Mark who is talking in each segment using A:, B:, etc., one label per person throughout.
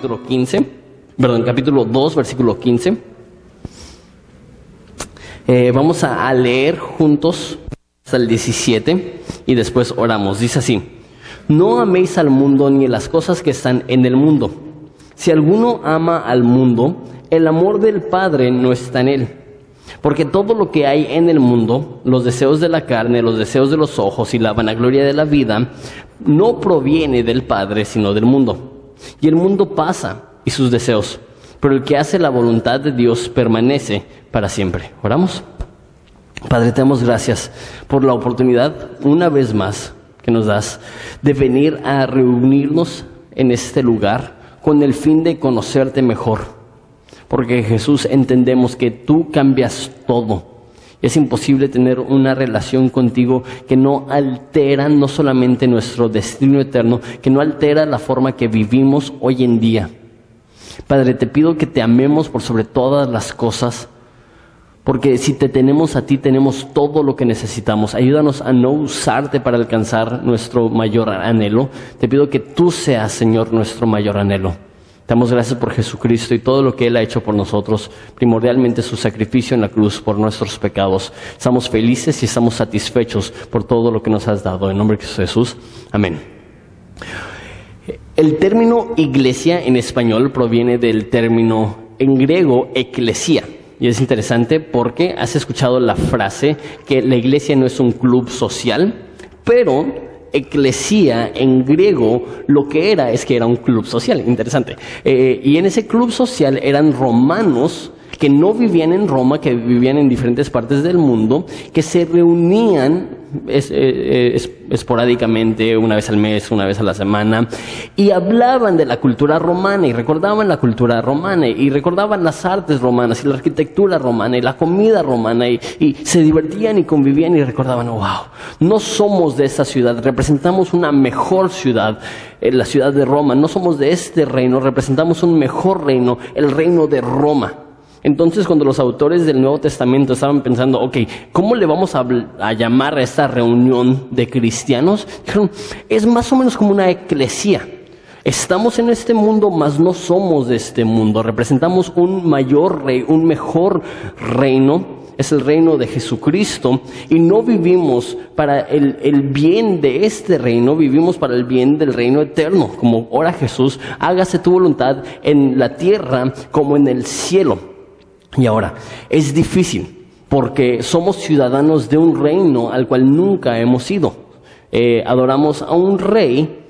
A: capítulo 15, perdón, capítulo 2, versículo 15. Eh, vamos a, a leer juntos hasta el 17 y después oramos. Dice así, no améis al mundo ni las cosas que están en el mundo. Si alguno ama al mundo, el amor del Padre no está en él. Porque todo lo que hay en el mundo, los deseos de la carne, los deseos de los ojos y la vanagloria de la vida, no proviene del Padre, sino del mundo. Y el mundo pasa y sus deseos, pero el que hace la voluntad de Dios permanece para siempre. ¿Oramos? Padre, te damos gracias por la oportunidad, una vez más, que nos das de venir a reunirnos en este lugar con el fin de conocerte mejor porque Jesús entendemos que tú cambias todo. Es imposible tener una relación contigo que no altera no solamente nuestro destino eterno, que no altera la forma que vivimos hoy en día. Padre, te pido que te amemos por sobre todas las cosas, porque si te tenemos a ti, tenemos todo lo que necesitamos. Ayúdanos a no usarte para alcanzar nuestro mayor anhelo. Te pido que tú seas, Señor, nuestro mayor anhelo. Damos gracias por Jesucristo y todo lo que Él ha hecho por nosotros, primordialmente su sacrificio en la cruz por nuestros pecados. Estamos felices y estamos satisfechos por todo lo que nos has dado. En nombre de Jesús, amén. El término iglesia en español proviene del término en griego eclesia. Y es interesante porque has escuchado la frase que la iglesia no es un club social, pero eclesía en griego lo que era es que era un club social, interesante. Eh, y en ese club social eran romanos que no vivían en Roma, que vivían en diferentes partes del mundo, que se reunían eh, eh, esporádicamente, una vez al mes, una vez a la semana, y hablaban de la cultura romana y recordaban la cultura romana y recordaban las artes romanas y la arquitectura romana y la comida romana y, se divertían y convivían y recordaban, wow, no somos de esa ciudad, representamos una mejor ciudad, eh, la ciudad de Roma, no somos de este reino, representamos un mejor reino, el reino de Roma. Entonces, cuando los autores del Nuevo Testamento estaban pensando, ok, ¿cómo le vamos a, llamar a esta reunión de cristianos? Dijeron, es más o menos como una eclesía. Estamos en este mundo, mas no somos de este mundo. Representamos un mayor rey, un mejor reino. Es el reino de Jesucristo. Y no vivimos para el, el bien de este reino, vivimos para el bien del reino eterno. Como ora Jesús, hágase tu voluntad en la tierra como en el cielo. Y ahora, es difícil porque somos ciudadanos de un reino al cual nunca hemos ido. Eh, adoramos a un rey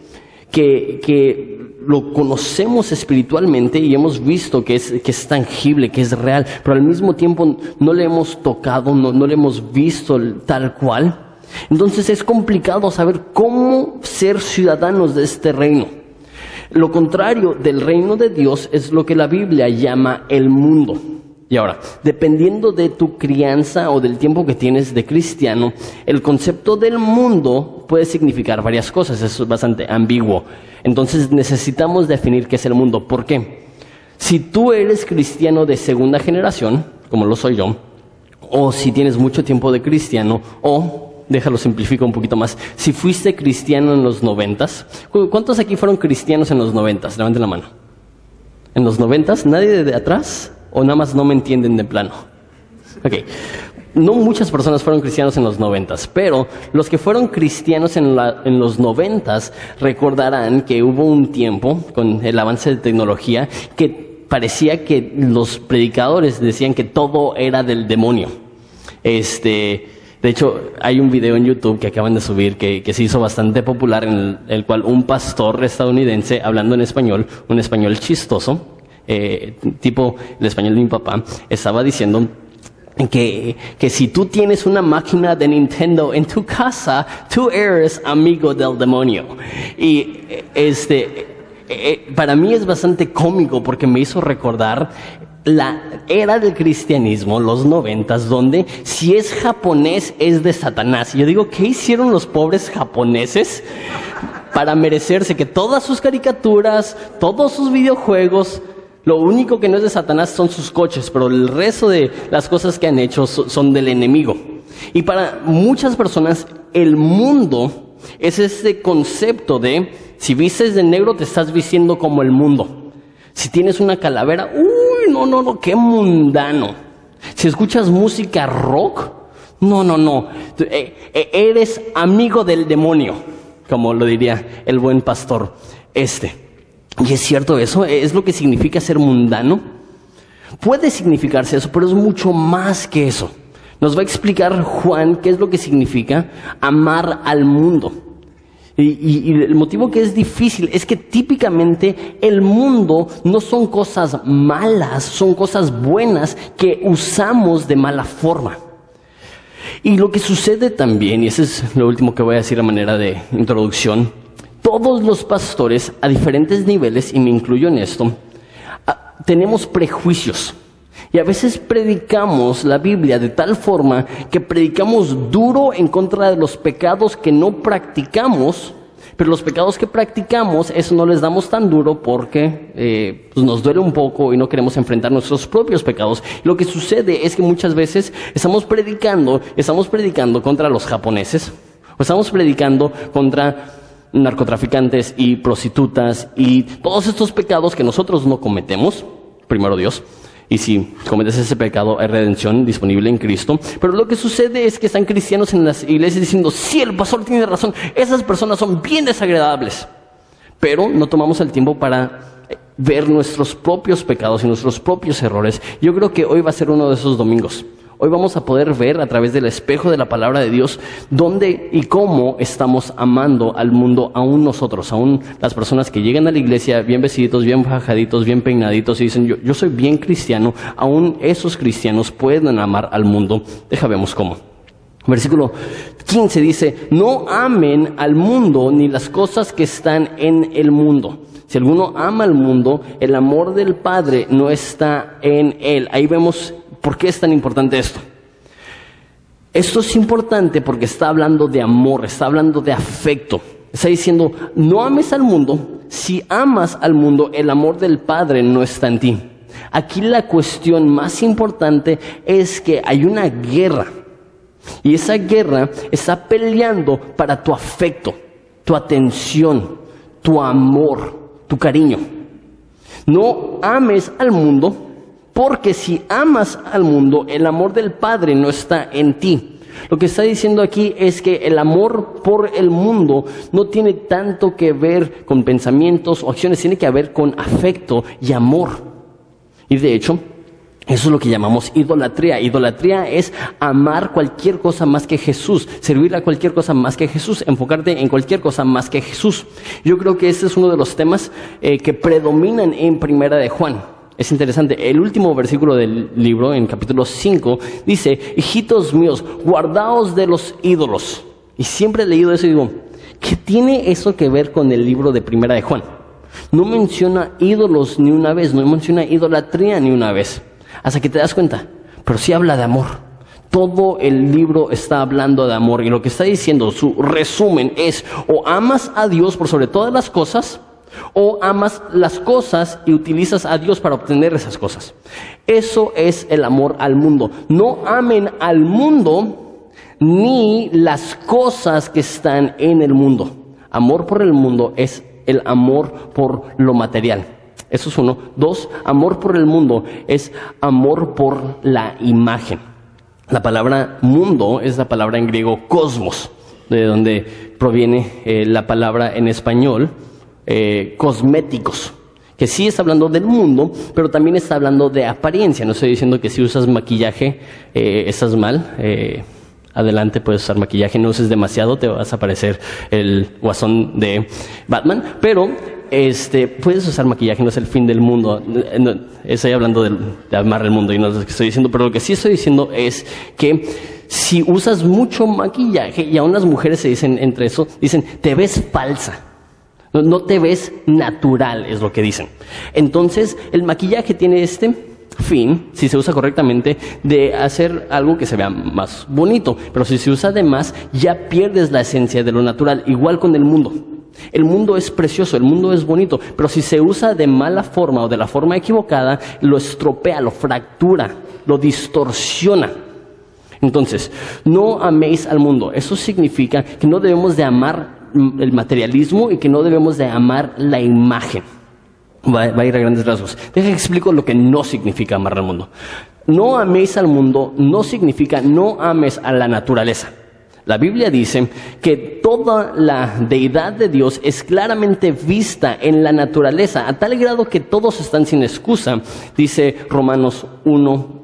A: que, que, lo conocemos espiritualmente y hemos visto que es, que es tangible, que es real, pero al mismo tiempo no le hemos tocado, no, no le hemos visto tal cual. Entonces es complicado saber cómo ser ciudadanos de este reino. Lo contrario del reino de Dios es lo que la Biblia llama el mundo. Y ahora, dependiendo de tu crianza o del tiempo que tienes de cristiano, el concepto del mundo puede significar varias cosas, eso es bastante ambiguo. Entonces necesitamos definir qué es el mundo. ¿Por qué? Si tú eres cristiano de segunda generación, como lo soy yo, o si tienes mucho tiempo de cristiano, o, déjalo simplifico un poquito más, si fuiste cristiano en los noventas, ¿cuántos aquí fueron cristianos en los noventas? Levanten la mano. ¿En los noventas? ¿Nadie de atrás? ¿O nada más no me entienden de plano? Ok. No muchas personas fueron cristianos en los noventas, pero los que fueron cristianos en, los noventas recordarán que hubo un tiempo, con el avance de tecnología, que parecía que los predicadores decían que todo era del demonio. Este, de hecho, hay un video en YouTube que acaban de subir que, se hizo bastante popular en el cual un pastor estadounidense, hablando en español, un español chistoso, eh, tipo el español de mi papá, estaba diciendo que, que, si tú tienes una máquina de Nintendo en tu casa, tú eres amigo del demonio. Y este, eh, eh, para mí es bastante cómico porque me hizo recordar la era del cristianismo, los noventas, donde si es japonés es de Satanás. Y yo digo, ¿qué hicieron los pobres japoneses para merecerse que todas sus caricaturas, todos sus videojuegos, lo único que no es de Satanás son sus coches, pero el resto de las cosas que han hecho son del enemigo. Y para muchas personas el mundo es ese concepto de si vistes de negro te estás vistiendo como el mundo. Si tienes una calavera, uy, no, no, no, qué mundano. Si escuchas música rock, no, no, no, eh, eh, eres amigo del demonio, como lo diría el buen pastor este. Y es cierto eso, es lo que significa ser mundano. Puede significarse eso, pero es mucho más que eso. Nos va a explicar Juan qué es lo que significa amar al mundo. Y, el motivo que es difícil es que típicamente el mundo no son cosas malas, son cosas buenas que usamos de mala forma. Y lo que sucede también, y eso es lo último que voy a decir a manera de introducción, todos los pastores a diferentes niveles, y me incluyo en esto, tenemos prejuicios. Y a veces predicamos la Biblia de tal forma que predicamos duro en contra de los pecados que no practicamos, pero los pecados que practicamos, eso no les damos tan duro porque eh, pues nos duele un poco y no queremos enfrentar nuestros propios pecados. Lo que sucede es que muchas veces estamos predicando, estamos predicando contra los japoneses, o estamos predicando contra narcotraficantes y prostitutas y todos estos pecados que nosotros no cometemos, primero Dios, y si cometes ese pecado, hay redención disponible en Cristo. Pero lo que sucede es que están cristianos en las iglesias diciendo, sí, el pastor tiene razón, esas personas son bien desagradables. Pero no tomamos el tiempo para ver nuestros propios pecados y nuestros propios errores. Yo creo que hoy va a ser uno de esos domingos. Hoy vamos a poder ver a través del espejo de la palabra de Dios dónde y cómo estamos amando al mundo, aún nosotros, aún las personas que llegan a la iglesia bien vestiditos, bien fajaditos, bien peinaditos y dicen yo, yo soy bien cristiano, aún esos cristianos pueden amar al mundo. Deja vemos cómo. Versículo 15 dice, no amen al mundo ni las cosas que están en el mundo. Si alguno ama al mundo, el amor del Padre no está en él. Ahí vemos ¿Por qué es tan importante esto? Esto es importante porque está hablando de amor, está hablando de afecto. Está diciendo, no ames al mundo. Si amas al mundo, el amor del Padre no está en ti. Aquí la cuestión más importante es que hay una guerra. Y esa guerra está peleando para tu afecto, tu atención, tu amor, tu cariño. No ames al mundo porque si amas al mundo, el amor del Padre no está en ti. Lo que está diciendo aquí es que el amor por el mundo no tiene tanto que ver con pensamientos o acciones, tiene que ver con afecto y amor. Y de hecho, eso es lo que llamamos idolatría. Idolatría es amar cualquier cosa más que Jesús, servir a cualquier cosa más que Jesús, enfocarte en cualquier cosa más que Jesús. Yo creo que ese es uno de los temas eh, que predominan en Primera de Juan. Es interesante, el último versículo del libro, en capítulo 5, dice, hijitos míos, guardaos de los ídolos. Y siempre he leído eso y digo, ¿qué tiene eso que ver con el libro de Primera de Juan? No menciona ídolos ni una vez, no menciona idolatría ni una vez. Hasta que te das cuenta, pero sí habla de amor. Todo el libro está hablando de amor y lo que está diciendo, su resumen es, o amas a Dios por sobre todas las cosas, o amas las cosas y utilizas a Dios para obtener esas cosas. Eso es el amor al mundo. No amen al mundo ni las cosas que están en el mundo. Amor por el mundo es el amor por lo material. Eso es uno. Dos, amor por el mundo es amor por la imagen. La palabra mundo es la palabra en griego cosmos, de donde proviene eh, la palabra en español eh, cosméticos, que sí está hablando del mundo, pero también está hablando de apariencia. No estoy diciendo que si usas maquillaje eh, estás mal. Eh, adelante puedes usar maquillaje, no uses demasiado, te vas a parecer el guasón de Batman, pero este, puedes usar maquillaje, no es el fin del mundo. estoy hablando de, de amar el mundo y no es lo que estoy diciendo, pero lo que sí estoy diciendo es que si usas mucho maquillaje, y aún las mujeres se dicen entre eso, dicen, te ves falsa. No, te ves natural, es lo que dicen. Entonces, el maquillaje tiene este fin, si se usa correctamente, de hacer algo que se vea más bonito. Pero si se usa de más, ya pierdes la esencia de lo natural, igual con el mundo. El mundo es precioso, el mundo es bonito, pero si se usa de mala forma o de la forma equivocada, lo estropea, lo fractura, lo distorsiona. Entonces, no améis al mundo. Eso significa que no debemos de amar el materialismo y que no debemos de amar la imagen. Va, va a ir a grandes rasgos. Deja que explico lo que no significa amar al mundo. No améis al mundo no significa no ames a la naturaleza. La Biblia dice que toda la deidad de Dios es claramente vista en la naturaleza, a tal grado que todos están sin excusa, dice Romanos 1,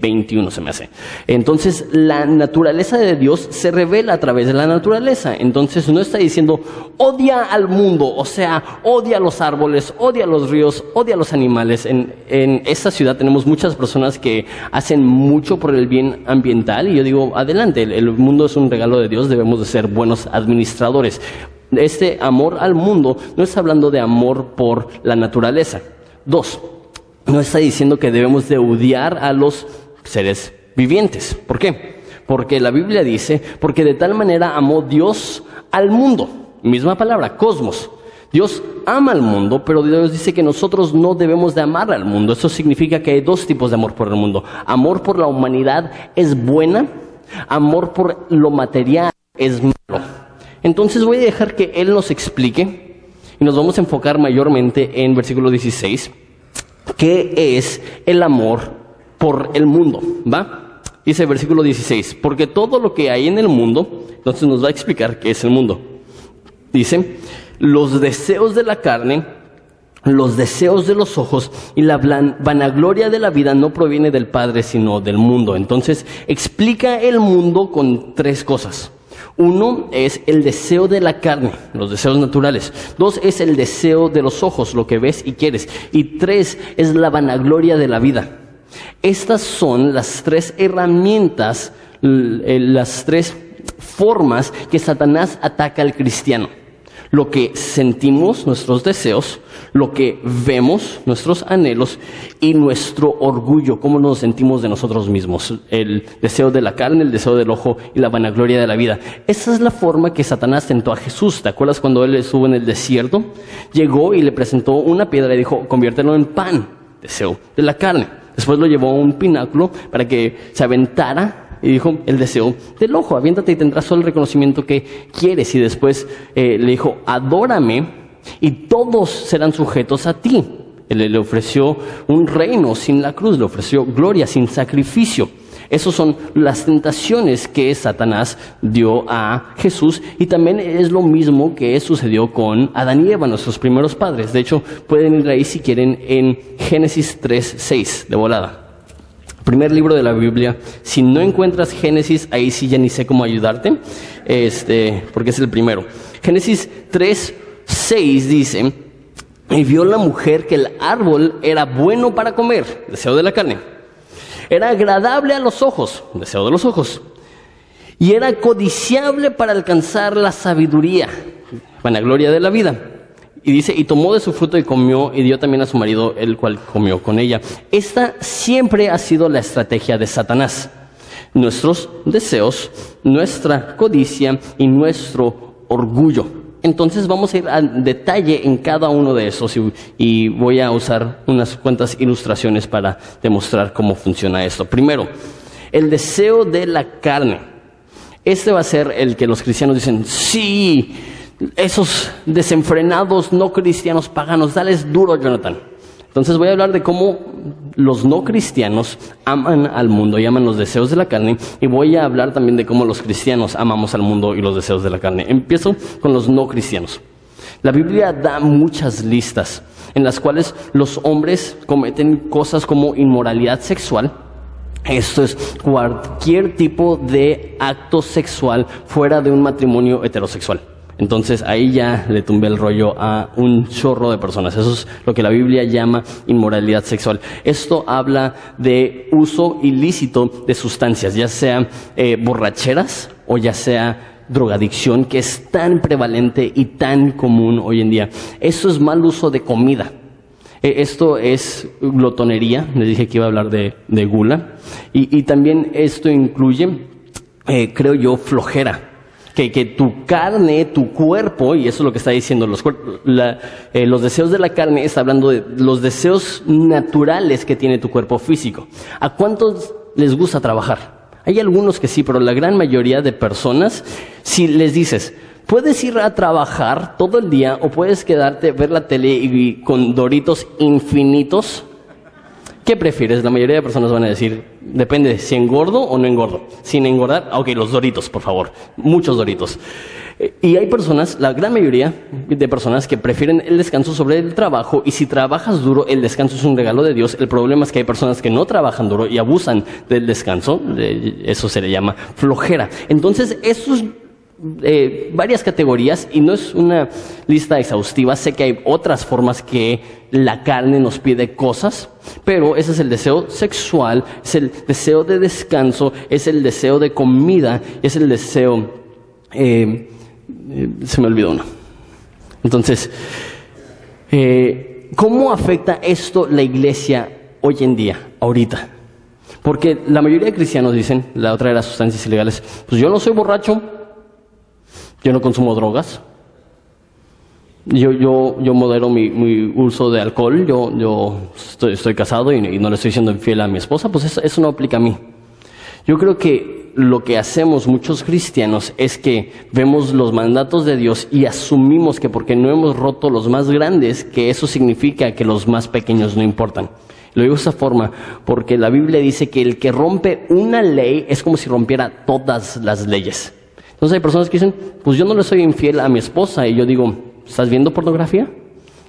A: 21 eh, se me hace. Entonces, la naturaleza de Dios se revela a través de la naturaleza. Entonces, no está diciendo odia al mundo, o sea, odia los árboles, odia los ríos, odia los animales. En, en esta ciudad tenemos muchas personas que hacen mucho por el bien ambiental y yo digo, adelante, el, mundo es un regalo de Dios, debemos de ser buenos administradores. Este amor al mundo no está hablando de amor por la naturaleza. Dos, no está diciendo que debemos de odiar a los seres vivientes. ¿Por qué? Porque la Biblia dice, porque de tal manera amó Dios al mundo. Misma palabra, cosmos. Dios ama al mundo, pero Dios dice que nosotros no debemos de amar al mundo. Eso significa que hay dos tipos de amor por el mundo. Amor por la humanidad es buena, amor por lo material es malo. Entonces voy a dejar que Él nos explique y nos vamos a enfocar mayormente en versículo 16 ¿Qué es el amor por el mundo? ¿Va? Dice el versículo 16, porque todo lo que hay en el mundo, entonces nos va a explicar qué es el mundo. Dice, los deseos de la carne, los deseos de los ojos y la vanagloria de la vida no proviene del Padre, sino del mundo. Entonces, explica el mundo con tres cosas. Uno es el deseo de la carne, los deseos naturales. Dos es el deseo de los ojos, lo que ves y quieres. Y tres es la vanagloria de la vida. Estas son las tres herramientas, eh, las tres formas que Satanás ataca al cristiano lo que sentimos, nuestros deseos, lo que vemos, nuestros anhelos y nuestro orgullo, cómo nos sentimos de nosotros mismos, el deseo de la carne, el deseo del ojo y la vanagloria de la vida. Esa es la forma que Satanás tentó a Jesús. ¿Te acuerdas cuando él estuvo en el desierto? Llegó y le presentó una piedra y dijo, conviértelo en pan, deseo de la carne. Después lo llevó a un pináculo para que se aventara y dijo, el deseo del ojo, aviéntate y tendrás todo el reconocimiento que quieres. Y después eh, le dijo, adórame y todos serán sujetos a ti. Él le ofreció un reino sin la cruz, le ofreció gloria sin sacrificio. Esas son las tentaciones que Satanás dio a Jesús y también es lo mismo que sucedió con Adán y Eva, nuestros primeros padres. De hecho, pueden ir ahí si quieren en Génesis 3, 6, de volada primer libro de la Biblia. Si no encuentras Génesis, ahí sí ya ni sé cómo ayudarte, este, porque es el primero. Génesis 3, 6 dice, y vio la mujer que el árbol era bueno para comer, deseo de la carne. Era agradable a los ojos, deseo de los ojos. Y era codiciable para alcanzar la sabiduría, vanagloria de la vida y dice, y tomó de su fruto y comió y dio también a su marido, el cual comió con ella. Esta siempre ha sido la estrategia de Satanás. Nuestros deseos, nuestra codicia y nuestro orgullo. Entonces vamos a ir al detalle en cada uno de esos y, y, voy a usar unas cuantas ilustraciones para demostrar cómo funciona esto. Primero, el deseo de la carne. Este va a ser el que los cristianos dicen, sí, esos desenfrenados no cristianos paganos, dales duro, Jonathan. Entonces voy a hablar de cómo los no cristianos aman al mundo y aman los deseos de la carne y voy a hablar también de cómo los cristianos amamos al mundo y los deseos de la carne. Empiezo con los no cristianos. La Biblia da muchas listas en las cuales los hombres cometen cosas como inmoralidad sexual, esto es cualquier tipo de acto sexual fuera de un matrimonio heterosexual. Entonces ahí ya le tumbé el rollo a un chorro de personas. Eso es lo que la Biblia llama inmoralidad sexual. Esto habla de uso ilícito de sustancias, ya sea eh, borracheras o ya sea drogadicción, que es tan prevalente y tan común hoy en día. Eso es mal uso de comida. E, esto es glotonería, les dije que iba a hablar de, gula. Y, también esto incluye, eh, creo yo, flojera que, que, tu carne, tu cuerpo, y eso es lo que está diciendo, los, eh, los deseos de la carne está hablando de los deseos naturales que tiene tu cuerpo físico. ¿A cuántos les gusta trabajar? Hay algunos que sí, pero la gran mayoría de personas, si les dices, Puedes ir a trabajar todo el día o puedes quedarte, ver la tele y con doritos infinitos. ¿Qué prefieres? La mayoría de personas van a decir, depende si engordo o no engordo. Sin engordar, ok, los doritos, por favor. Muchos doritos. Y hay personas, la gran mayoría de personas que prefieren el descanso sobre el trabajo y si trabajas duro, el descanso es un regalo de Dios. El problema es que hay personas que no trabajan duro y abusan del descanso, eso se le llama flojera. Entonces, esos eh, varias categorías y no es una lista exhaustiva. Sé que hay otras formas que la carne nos pide cosas, pero ese es el deseo sexual, es el deseo de descanso, es el deseo de comida, es el deseo eh, eh, se me olvidó uno. Entonces, ¿cómo afecta esto la iglesia hoy en día, ahorita? Porque la mayoría de cristianos dicen, la otra de las sustancias ilegales, pues yo no soy borracho, yo no consumo drogas, yo, yo, yo modero mi, uso de alcohol, yo, yo estoy, casado y, no le estoy siendo infiel a mi esposa, pues eso, eso no aplica a mí. Yo creo que lo que hacemos muchos cristianos es que vemos los mandatos de Dios y asumimos que porque no hemos roto los más grandes, que eso significa que los más pequeños no importan. Lo digo de esa forma porque la Biblia dice que el que rompe una ley es como si rompiera todas las leyes. Entonces hay personas que dicen, pues yo no le soy infiel a mi esposa y yo digo, ¿estás viendo pornografía?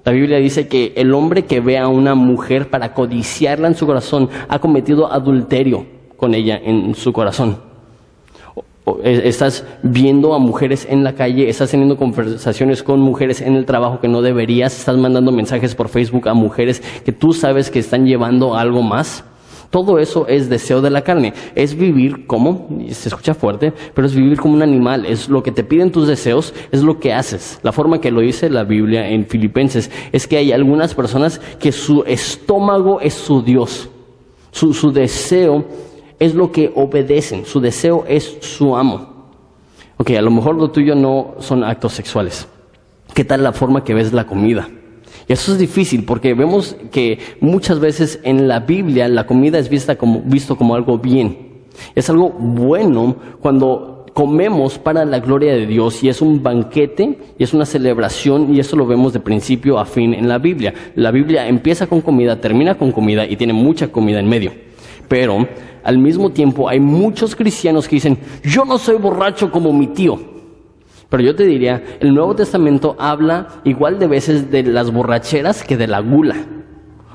A: La Biblia dice que el hombre que ve a una mujer para codiciarla en su corazón ha cometido adulterio con ella en su corazón. Estás viendo a mujeres en la calle, estás teniendo conversaciones con mujeres en el trabajo que no deberías, estás mandando mensajes por Facebook a mujeres que tú sabes que están llevando algo más. Todo eso es deseo de la carne. Es vivir como, se escucha fuerte, pero es vivir como un animal. Es lo que te piden tus deseos, es lo que haces. La forma que lo dice la Biblia en Filipenses es que hay algunas personas que su estómago es su Dios. Su, su deseo es lo que obedecen, su deseo es su amo. Ok, a lo mejor lo tuyo no son actos sexuales. ¿Qué tal la forma que ves la comida? Y eso es difícil porque vemos que muchas veces en la Biblia la comida es vista como, visto como algo bien. Es algo bueno cuando comemos para la gloria de Dios y es un banquete y es una celebración y eso lo vemos de principio a fin en la Biblia. La Biblia empieza con comida, termina con comida y tiene mucha comida en medio. Pero al mismo tiempo hay muchos cristianos que dicen, yo no soy borracho como mi tío. Pero yo te diría, el Nuevo Testamento habla igual de veces de las borracheras que de la gula.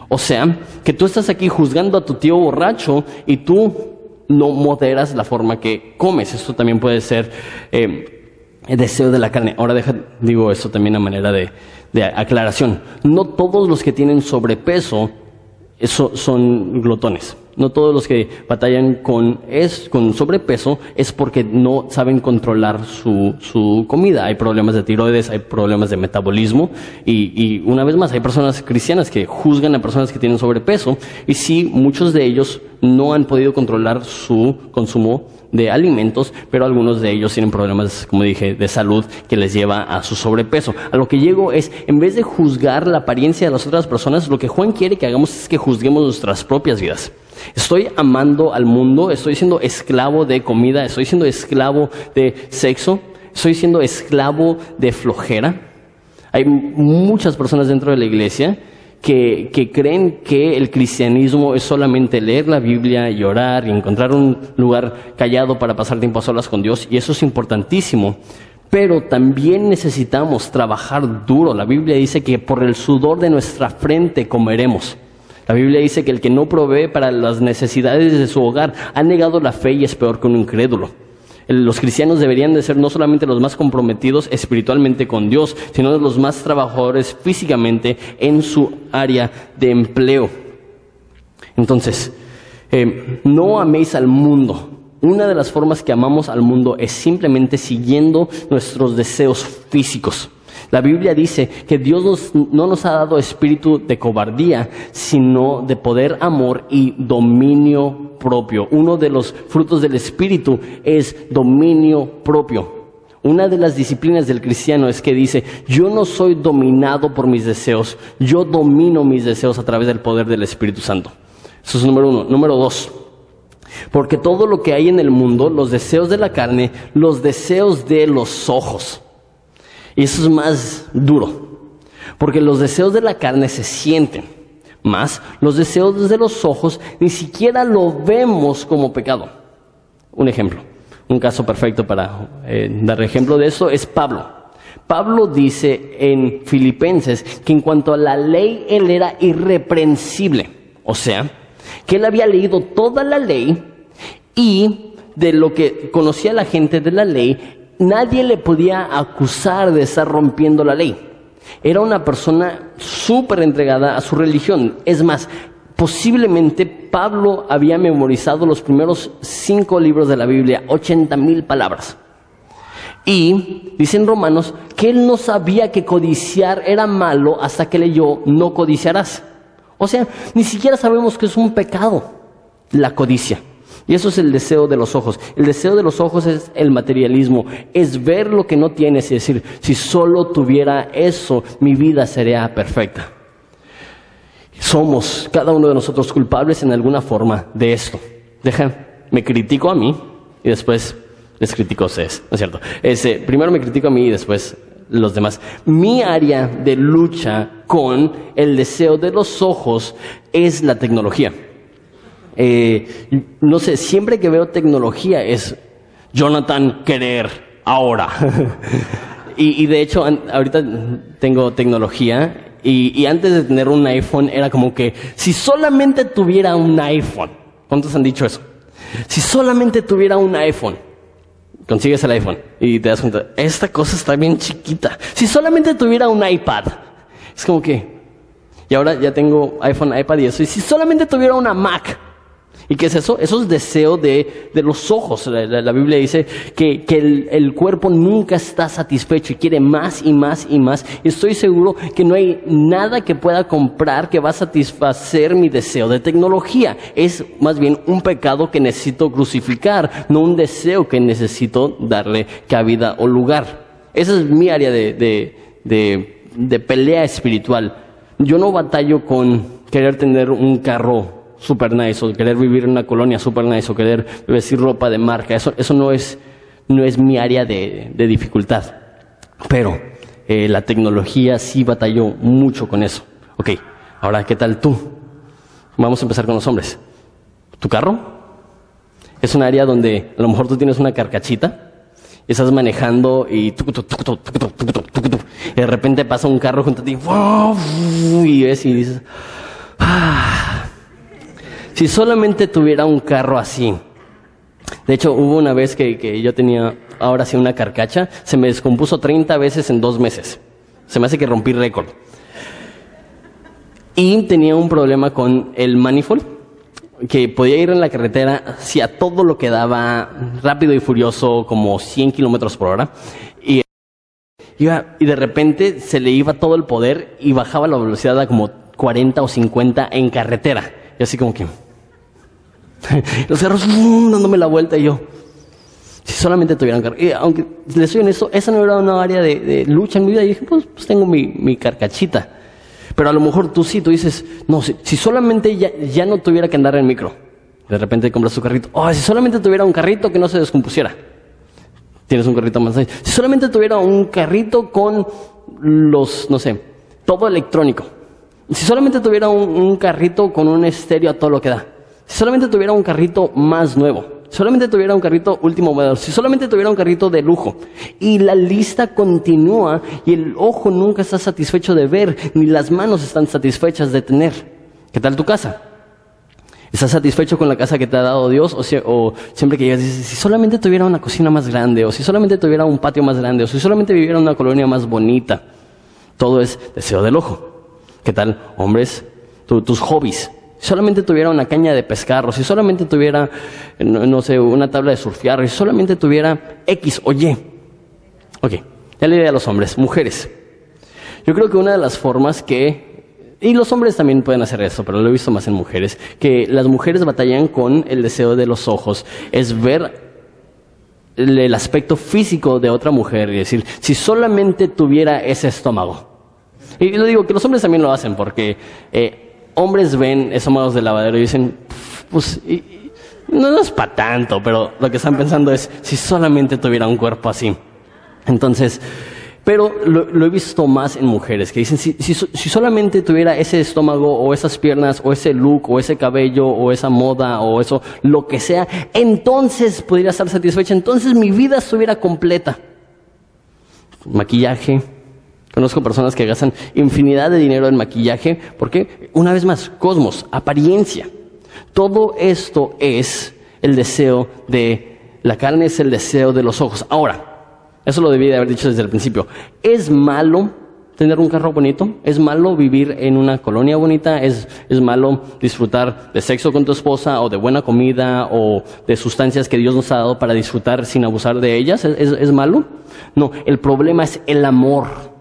A: O sea, que tú estás aquí juzgando a tu tío borracho y tú no moderas la forma que comes. Esto también puede ser eh, el deseo de la carne. Ahora deja, digo esto también a manera de, de aclaración. No todos los que tienen sobrepeso eso son glotones. No todos los que batallan con, con sobrepeso es porque no saben controlar su, su comida. Hay problemas de tiroides, hay problemas de metabolismo y, y, una vez más hay personas cristianas que juzgan a personas que tienen sobrepeso y sí, muchos de ellos no han podido controlar su consumo de alimentos, pero algunos de ellos tienen problemas, como dije, de salud que les lleva a su sobrepeso. A lo que llego es, en vez de juzgar la apariencia de las otras personas, lo que Juan quiere que hagamos es que juzguemos nuestras propias vidas. Estoy amando al mundo, estoy siendo esclavo de comida, estoy siendo esclavo de sexo, estoy siendo esclavo de flojera. Hay muchas personas dentro de la iglesia que, creen que el cristianismo es solamente leer la Biblia y orar y encontrar un lugar callado para pasar tiempo a solas con Dios, y eso es importantísimo. Pero también necesitamos trabajar duro. La Biblia dice que por el sudor de nuestra frente comeremos. La Biblia dice que el que no provee para las necesidades de su hogar ha negado la fe y es peor que un incrédulo. Los cristianos deberían de ser no solamente los más comprometidos espiritualmente con Dios, sino los más trabajadores físicamente en su área de empleo. Entonces, eh, no améis al mundo. Una de las formas que amamos al mundo es simplemente siguiendo nuestros deseos físicos. La Biblia dice que Dios no nos ha dado espíritu de cobardía, sino de poder, amor y dominio propio. Uno de los frutos del espíritu es dominio propio. Una de las disciplinas del cristiano es que dice, yo no soy dominado por mis deseos, yo domino mis deseos a través del poder del Espíritu Santo. Eso es número uno. Número dos, porque todo lo que hay en el mundo, los deseos de la carne, los deseos de los ojos, Y eso es más duro, porque los deseos de la carne se sienten, más los deseos de los ojos ni siquiera lo vemos como pecado. Un ejemplo, un caso perfecto para eh, dar ejemplo de eso es Pablo. Pablo dice en Filipenses que en cuanto a la ley él era irreprensible, o sea, que él había leído toda la ley y de lo que conocía la gente de la ley, nadie le podía acusar de estar rompiendo la ley. Era una persona súper entregada a su religión. Es más, posiblemente Pablo había memorizado los primeros cinco libros de la Biblia, 80 mil palabras. Y dicen Romanos que él no sabía que codiciar era malo hasta que leyó no codiciarás. O sea, ni siquiera sabemos que es un pecado la codicia. Y eso es el deseo de los ojos. El deseo de los ojos es el materialismo, es ver lo que no tienes y decir, si solo tuviera eso, mi vida sería perfecta. Somos cada uno de nosotros culpables en alguna forma de esto. Deja, me critico a mí y después les critico a ustedes, ¿no es cierto? Primero me critico a mí y después los demás. Mi área de lucha con el deseo de los ojos es la tecnología. Eh, no sé, siempre que veo tecnología es Jonathan querer ahora. y, de hecho, ahorita tengo tecnología y, y, antes de tener un iPhone era como que si solamente tuviera un iPhone, ¿cuántos han dicho eso? Si solamente tuviera un iPhone, consigues el iPhone y te das cuenta, esta cosa está bien chiquita. Si solamente tuviera un iPad, es como que, y ahora ya tengo iPhone, iPad y eso, y si solamente tuviera una Mac, ¿Y qué es eso? Eso es deseo de, los ojos. La, Biblia dice que, el, cuerpo nunca está satisfecho y quiere más y más y más. Y estoy seguro que no hay nada que pueda comprar que va a satisfacer mi deseo de tecnología. Es más bien un pecado que necesito crucificar, no un deseo que necesito darle cabida o lugar. Esa es mi área de, de pelea espiritual. Yo no batallo con querer tener un carro super nice, o querer vivir en una colonia super nice, o querer vestir ropa de marca. Eso, eso no, es, no es mi área de, de dificultad. Pero eh, la tecnología sí batalló mucho con eso. Ok, ahora, ¿qué tal tú? Vamos a empezar con los hombres. ¿Tu carro? Es un área donde a lo mejor tú tienes una carcachita y estás manejando y, de repente pasa un carro junto a ti y ves y dices, ah, si solamente tuviera un carro así. De hecho, hubo una vez que, yo tenía ahora sí una carcacha, se me descompuso 30 veces en dos meses. Se me hace que rompí récord. Y tenía un problema con el manifold, que podía ir en la carretera a todo lo que daba rápido y furioso, como 100 kilómetros por hora. Y, y de repente se le iba todo el poder y bajaba la velocidad a como 40 o 50 en carretera. Y así como que... Los carros dándome la vuelta y yo... Si solamente tuvieran carro. Y aunque les soy honesto, esa no era una área de, lucha en mi vida. Y dije, pues, pues tengo mi, carcachita. Pero a lo mejor tú sí, tú dices, no, si, solamente ya, ya, no tuviera que andar en micro. De repente compras tu carrito. Oh, si solamente tuviera un carrito que no se descompusiera. Tienes un carrito más. Si solamente tuviera un carrito con los, no sé, todo electrónico. Si solamente tuviera un, carrito con un estéreo a todo lo que da. Si solamente tuviera un carrito más nuevo. Si solamente tuviera un carrito último modelo. Si solamente tuviera un carrito de lujo. Y la lista continúa y el ojo nunca está satisfecho de ver, ni las manos están satisfechas de tener. ¿Qué tal tu casa? ¿Estás satisfecho con la casa que te ha dado Dios? O, o siempre que llegas dices, si solamente tuviera una cocina más grande, o si solamente tuviera un patio más grande, o si solamente viviera en una colonia más bonita. Todo es deseo del ojo. ¿Qué tal, hombres? tus hobbies. Si solamente tuviera una caña de pescar, o si solamente tuviera, no, sé, una tabla de surfear, si solamente tuviera X o Y. Ok, ya le diré a los hombres, mujeres. Yo creo que una de las formas que, y los hombres también pueden hacer eso, pero lo he visto más en mujeres, que las mujeres batallan con el deseo de los ojos, es ver el aspecto físico de otra mujer y decir, si solamente tuviera ese estómago, y lo digo que los hombres también lo hacen, porque eh, hombres ven estómagos de lavadero y dicen, pues, no, es para tanto, pero lo que están pensando es, si solamente tuviera un cuerpo así. Entonces, Pero lo, he visto más en mujeres que dicen, si, si, solamente tuviera ese estómago o esas piernas o ese look o ese cabello o esa moda o eso, lo que sea, entonces podría estar satisfecha, entonces mi vida estuviera completa. Maquillaje. Conozco personas que gastan infinidad de dinero en maquillaje porque, una vez más, cosmos, apariencia. Todo esto es el deseo de la carne, es el deseo de los ojos. Ahora, eso lo debí de haber dicho desde el principio. ¿Es malo tener un carro bonito? ¿Es malo vivir en una colonia bonita? ¿Es, ¿Es malo disfrutar de sexo con tu esposa o de buena comida o de sustancias que Dios nos ha dado para disfrutar sin abusar de ellas? ¿Es, es malo? No, el problema es el amor.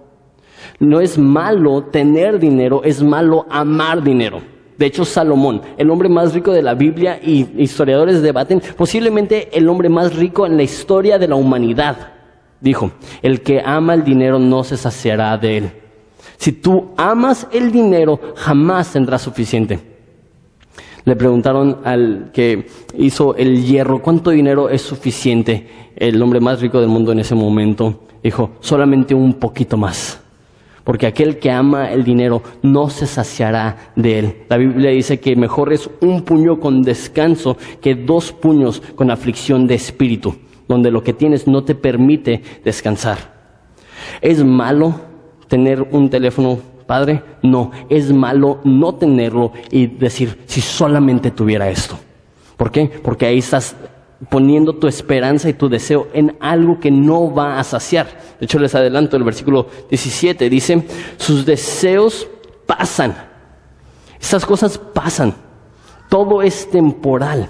A: No es malo tener dinero, es malo amar dinero. De hecho, Salomón, el hombre más rico de la Biblia y historiadores debaten, posiblemente el hombre más rico en la historia de la humanidad. Dijo, el que ama el dinero no se saciará de él. Si tú amas el dinero, jamás tendrás suficiente. Le preguntaron al que hizo el hierro, ¿cuánto dinero es suficiente? El hombre más rico del mundo en ese momento dijo, solamente un poquito más. Porque aquel que ama el dinero no se saciará de él. La Biblia dice que mejor es un puño con descanso que dos puños con aflicción de espíritu donde lo que tienes no te permite descansar. ¿Es malo tener un teléfono padre? No, es malo no tenerlo y decir, si solamente tuviera esto. ¿Por qué? Porque ahí estás poniendo tu esperanza y tu deseo en algo que no va a saciar. De hecho, les adelanto el versículo 17, dice, sus deseos pasan. Estas cosas pasan. Todo es temporal.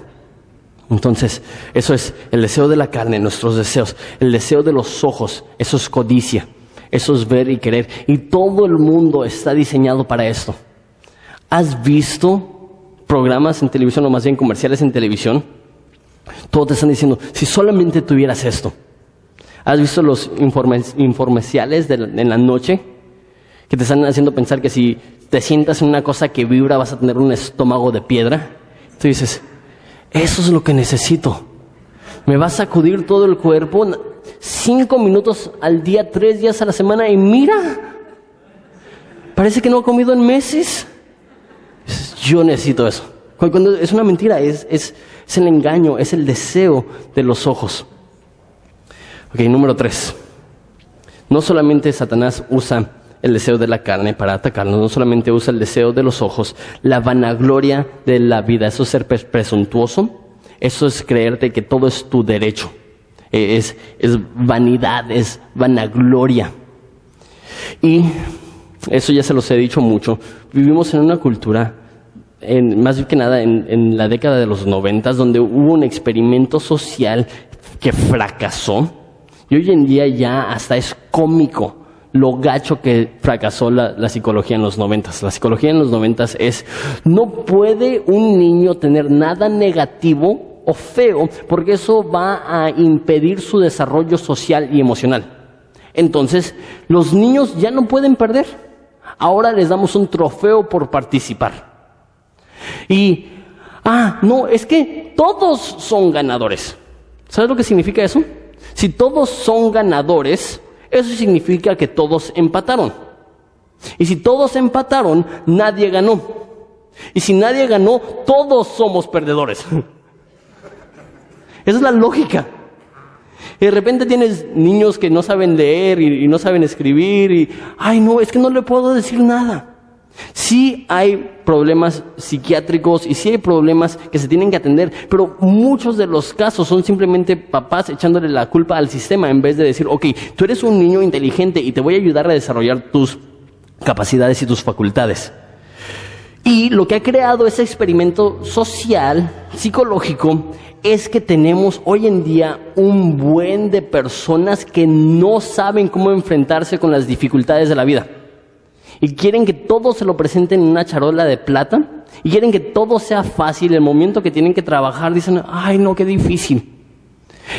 A: Entonces, eso es el deseo de la carne, nuestros deseos, el deseo de los ojos, eso es codicia, eso es ver y querer. Y todo el mundo está diseñado para esto. ¿Has visto programas en televisión o más bien comerciales en televisión? Todos te están diciendo, si solamente tuvieras esto. ¿Has visto los informeciales de en la noche que te están haciendo pensar que si te sientas en una cosa que vibra vas a tener un estómago de piedra? Tú dices, eso es lo que necesito. Me va a sacudir todo el cuerpo cinco minutos al día, tres días a la semana y mira, parece que no ha comido en meses. Yo necesito eso. Cuando es una mentira, es, es, es el engaño, es el deseo de los ojos. Ok, número tres. No solamente Satanás usa el deseo de la carne para atacarnos, no solamente usa el deseo de los ojos, la vanagloria de la vida, eso es ser presuntuoso, eso es creerte que todo es tu derecho, e, es, es vanidad, es vanagloria. Y eso ya se los he dicho mucho, vivimos en una cultura, en, más que nada en, la década de los noventas, donde hubo un experimento social que fracasó, y hoy en día ya hasta es cómico lo gacho que fracasó la, psicología en los noventas. La psicología en los noventas es, no puede un niño tener nada negativo o feo, porque eso va a impedir su desarrollo social y emocional. Entonces, los niños ya no pueden perder. Ahora les damos un trofeo por participar. Y, ah, no, es que todos son ganadores. ¿Sabes lo que significa eso? Si todos son ganadores, eso significa que todos empataron. Y si todos empataron, nadie ganó. Y si nadie ganó, todos somos perdedores. Esa es la lógica. Y de repente tienes niños que no saben leer y, y, no saben escribir y, ay no, es que no le puedo decir nada. Sí hay problemas psiquiátricos y sí hay problemas que se tienen que atender, pero muchos de los casos son simplemente papás echándole la culpa al sistema en vez de decir, ok, tú eres un niño inteligente y te voy a ayudar a desarrollar tus capacidades y tus facultades. Y lo que ha creado ese experimento social, psicológico, es que tenemos hoy en día un buen de personas que no saben cómo enfrentarse con las dificultades de la vida y quieren que todo se lo presenten en una charola de plata y quieren que todo sea fácil. El momento que tienen que trabajar dicen, ay no, qué difícil.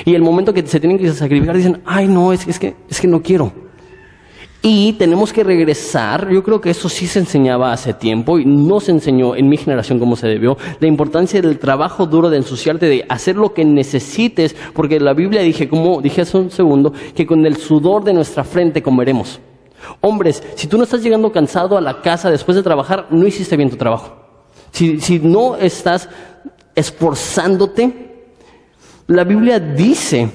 A: Y el momento que se tienen que sacrificar dicen, ay no, es, que, es que no quiero. Y tenemos que regresar, yo creo que eso sí se enseñaba hace tiempo y no se enseñó en mi generación como se debió, la importancia del trabajo duro, de ensuciarte, de hacer lo que necesites, porque la Biblia dije, como dije hace un segundo, que con el sudor de nuestra frente comeremos. Hombres, si tú no estás llegando cansado a la casa después de trabajar, no hiciste bien tu trabajo. Si, si no estás esforzándote, la Biblia dice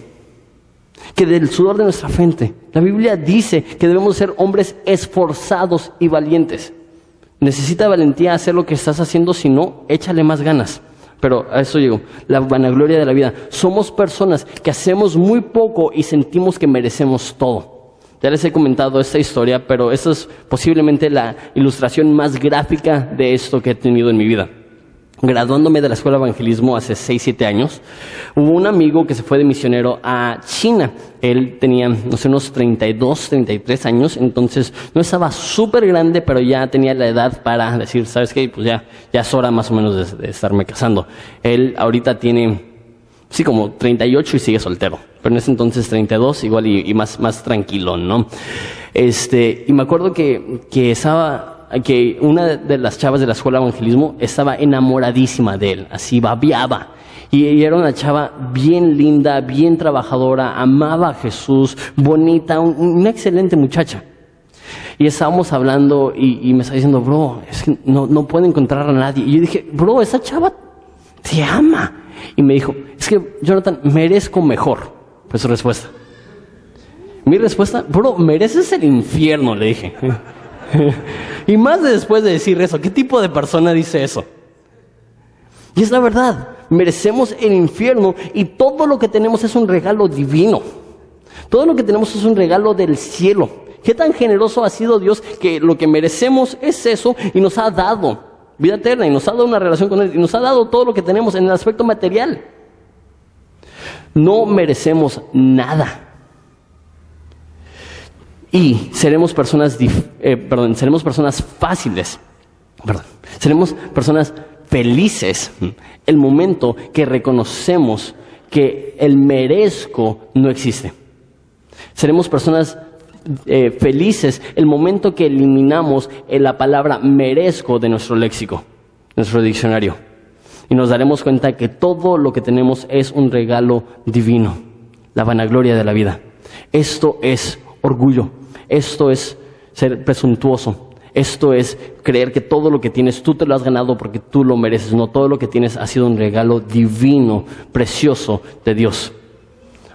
A: que del sudor de nuestra frente, la Biblia dice que debemos ser hombres esforzados y valientes. Necesita valentía hacer lo que estás haciendo, si no, échale más ganas. Pero a eso llego, la vanagloria de la vida. Somos personas que hacemos muy poco y sentimos que merecemos todo. Ya les he comentado esta historia, pero esta es posiblemente la ilustración más gráfica de esto que he tenido en mi vida graduándome de la escuela de evangelismo hace 6, 7 años, hubo un amigo que se fue de misionero a China. Él tenía, no sé, unos 32, 33 años, entonces no estaba súper grande, pero ya tenía la edad para decir, ¿sabes qué? Pues ya, ya es hora más o menos de, estarme casando. Él ahorita tiene, sí, como 38 y sigue soltero, pero en ese entonces 32, igual y, más, más tranquilo, ¿no? Este, y me acuerdo que, que estaba que una de las chavas de la escuela de evangelismo estaba enamoradísima de él, así babiaba. Y era una chava bien linda, bien trabajadora, amaba a Jesús, bonita, una excelente muchacha. Y estábamos hablando y, me está diciendo, bro, es que no, no puedo encontrar a nadie. Y yo dije, bro, esa chava te ama. Y me dijo, es que Jonathan, merezco mejor. Fue su respuesta. Mi respuesta, bro, mereces el infierno, le dije. y más después de decir eso, ¿qué tipo de persona dice eso? Y es la verdad, merecemos el infierno y todo lo que tenemos es un regalo divino. Todo lo que tenemos es un regalo del cielo. ¿Qué tan generoso ha sido Dios que lo que merecemos es eso y nos ha dado vida eterna y nos ha dado una relación con Él y nos ha dado todo lo que tenemos en el aspecto material? No merecemos nada. Y seremos personas, eh, perdón, seremos personas fáciles, perdón, seremos personas felices el momento que reconocemos que el merezco no existe. Seremos personas eh, felices el momento que eliminamos eh, la palabra merezco de nuestro léxico, nuestro diccionario. Y nos daremos cuenta que todo lo que tenemos es un regalo divino, la vanagloria de la vida. Esto es orgullo. Esto es ser presuntuoso. Esto es creer que todo lo que tienes tú te lo has ganado porque tú lo mereces. No, todo lo que tienes ha sido un regalo divino, precioso de Dios.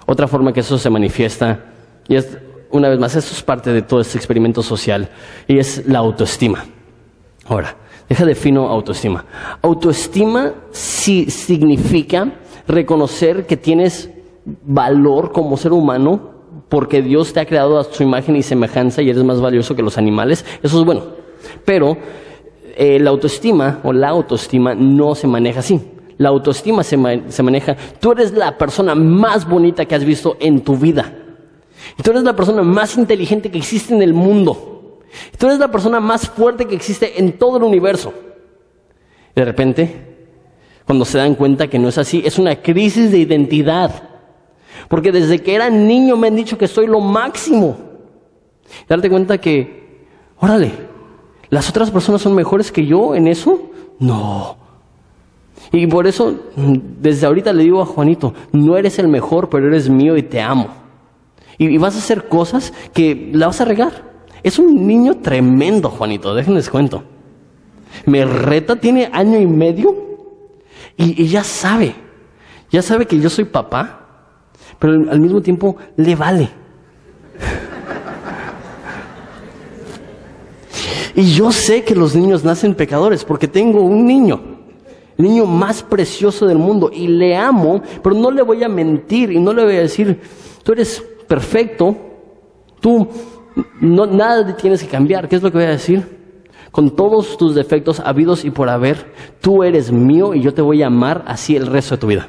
A: Otra forma que eso se manifiesta, y es, una vez más, esto es parte de todo este experimento social, y es la autoestima. Ahora, deja de fino autoestima. Autoestima sí significa reconocer que tienes valor como ser humano porque Dios te ha creado a su imagen y semejanza y eres más valioso que los animales, eso es bueno. Pero eh, la autoestima o la autoestima no se maneja así. La autoestima se, se, maneja, tú eres la persona más bonita que has visto en tu vida. Y tú eres la persona más inteligente que existe en el mundo. Y tú eres la persona más fuerte que existe en todo el universo. Y de repente, cuando se dan cuenta que no es así, es una crisis de identidad. Porque desde que era niño me han dicho que soy lo máximo. Darte cuenta que, órale, las otras personas son mejores que yo en eso. No. Y por eso, desde ahorita le digo a Juanito, no eres el mejor, pero eres mío y te amo. Y, vas a hacer cosas que la vas a regar. Es un niño tremendo, Juanito, déjenles cuento. Me reta, tiene año y medio y ya sabe. Ya sabe que yo soy papá pero al mismo tiempo le vale. Y yo sé que los niños nacen pecadores porque tengo un niño, el niño más precioso del mundo, y le amo, pero no le voy a mentir y no le voy a decir, tú eres perfecto, tú no, nada tienes que cambiar. ¿Qué es lo que voy a decir? Con todos tus defectos habidos y por haber, tú eres mío y yo te voy a amar así el resto de tu vida.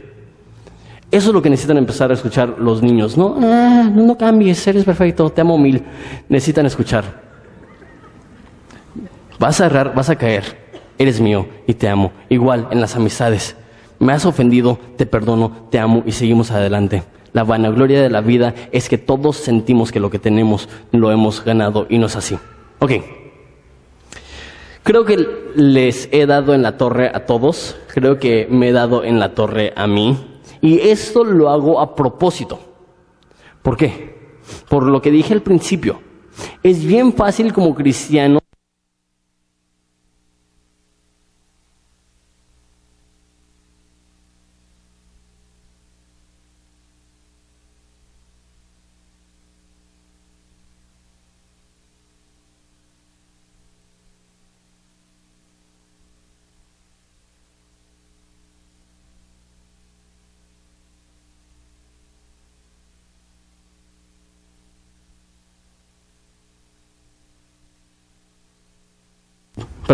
A: Eso es lo que necesitan empezar a escuchar los niños. No, ah, no cambies, eres perfecto, te amo mil. Necesitan escuchar. Vas a errar, vas a caer. Eres mío y te amo. Igual en las amistades. Me has ofendido, te perdono, te amo y seguimos adelante. La vanagloria de la vida es que todos sentimos que lo que tenemos lo hemos ganado y no es así. Ok. Creo que les he dado en la torre a todos, creo que me he dado en la torre a mí, y esto lo hago a propósito. ¿Por qué? Por lo que dije al principio. Es bien fácil como cristiano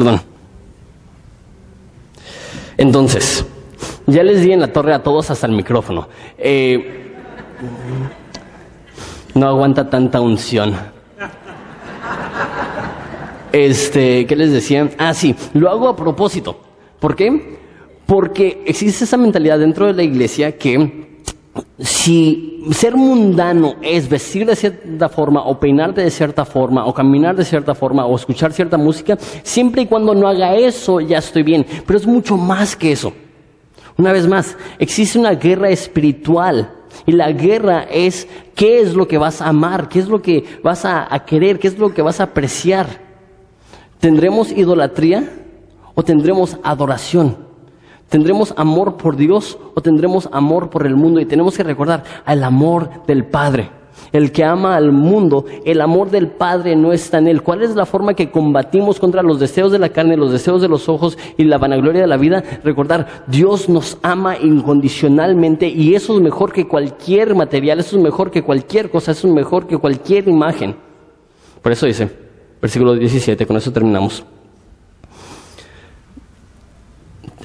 A: Perdón. Entonces, ya les di en la torre a todos hasta el micrófono. Eh, no aguanta tanta unción. Este, ¿qué les decía? Ah, sí, lo hago a propósito. ¿Por qué? Porque existe esa mentalidad dentro de la iglesia que si ser mundano es vestir de cierta forma o peinarte de cierta forma o caminar de cierta forma o escuchar cierta música, siempre y cuando no haga eso ya estoy bien. Pero es mucho más que eso. Una vez más, existe una guerra espiritual y la guerra es qué es lo que vas a amar, qué es lo que vas a, a querer, qué es lo que vas a apreciar. ¿Tendremos idolatría o tendremos adoración? ¿Tendremos amor por Dios o tendremos amor por el mundo? Y tenemos que recordar al amor del Padre. El que ama al mundo, el amor del Padre no está en él. ¿Cuál es la forma que combatimos contra los deseos de la carne, los deseos de los ojos y la vanagloria de la vida? Recordar, Dios nos ama incondicionalmente y eso es mejor que cualquier material, eso es mejor que cualquier cosa, eso es mejor que cualquier imagen. Por eso dice, versículo 17, con eso terminamos.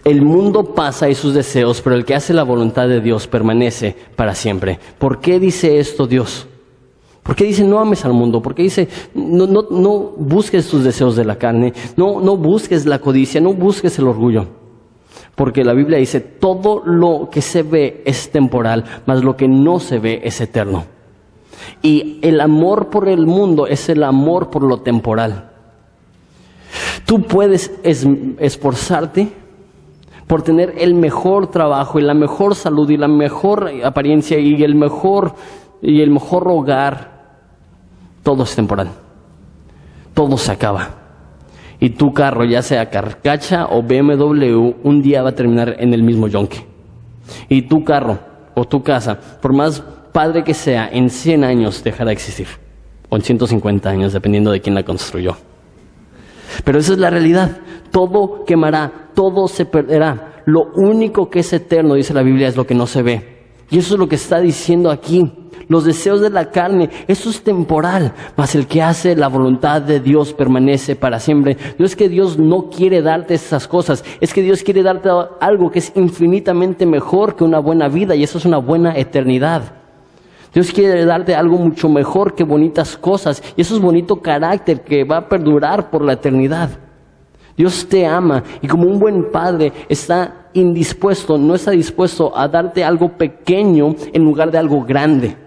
A: El mundo pasa y sus deseos, pero el que hace la voluntad de Dios permanece para siempre. ¿Por qué dice esto Dios? ¿Por qué dice no ames al mundo? ¿Por qué dice no, busques tus deseos de la carne? No, no busques la codicia, no busques el orgullo. Porque la Biblia dice todo lo que se ve es temporal, mas lo que no se ve es eterno. Y el amor por el mundo es el amor por lo temporal. Tú puedes esforzarte por tener el mejor trabajo y la mejor salud y la mejor apariencia y el mejor y el mejor hogar, todo es temporal. Todo se acaba. Y tu carro, ya sea carcacha o BMW, un día va a terminar en el mismo yonque. Y tu carro o tu casa, por más padre que sea, en 100 años dejará de existir. O en 150 años, dependiendo de quién la construyó. Pero esa es la realidad. Todo quemará, todo se perderá. Lo único que es eterno, dice la Biblia, es lo que no se ve. Y eso es lo que está diciendo aquí. Los deseos de la carne, eso es temporal, mas el que hace la voluntad de Dios permanece para siempre. No es que Dios no quiere darte esas cosas, es que Dios quiere darte algo que es infinitamente mejor que una buena vida y eso es una buena eternidad. Dios quiere darte algo mucho mejor que bonitas cosas. Y eso es bonito carácter que va a perdurar por la eternidad. Dios te ama y como un buen padre está indispuesto, no está dispuesto a darte algo pequeño en lugar de algo grande.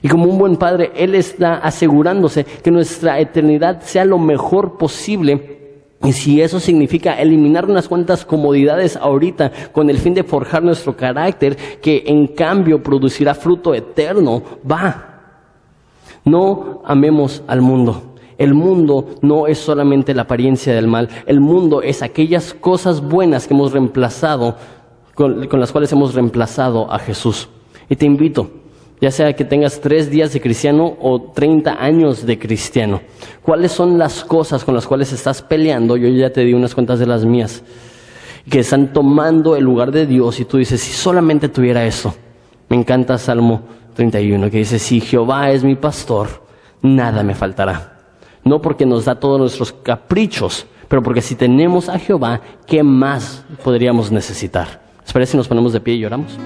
A: Y como un buen padre, Él está asegurándose que nuestra eternidad sea lo mejor posible y si eso significa eliminar unas cuantas comodidades ahorita con el fin de forjar nuestro carácter, que en cambio producirá fruto eterno, va. No amemos al mundo. El mundo no es solamente la apariencia del mal. El mundo es aquellas cosas buenas que hemos reemplazado, con, con las cuales hemos reemplazado a Jesús. Y te invito, ya sea que tengas tres días de cristiano o treinta años de cristiano. ¿Cuáles son las cosas con las cuales estás peleando? Yo ya te di unas cuantas de las mías, que están tomando el lugar de Dios y tú dices, si solamente tuviera eso. Me encanta Salmo 31, que dice, si Jehová es mi pastor, nada me faltará. No porque nos da todos nuestros caprichos, pero porque si tenemos a Jehová, ¿qué más podríamos necesitar? ¿Les si nos ponemos de pie y lloramos?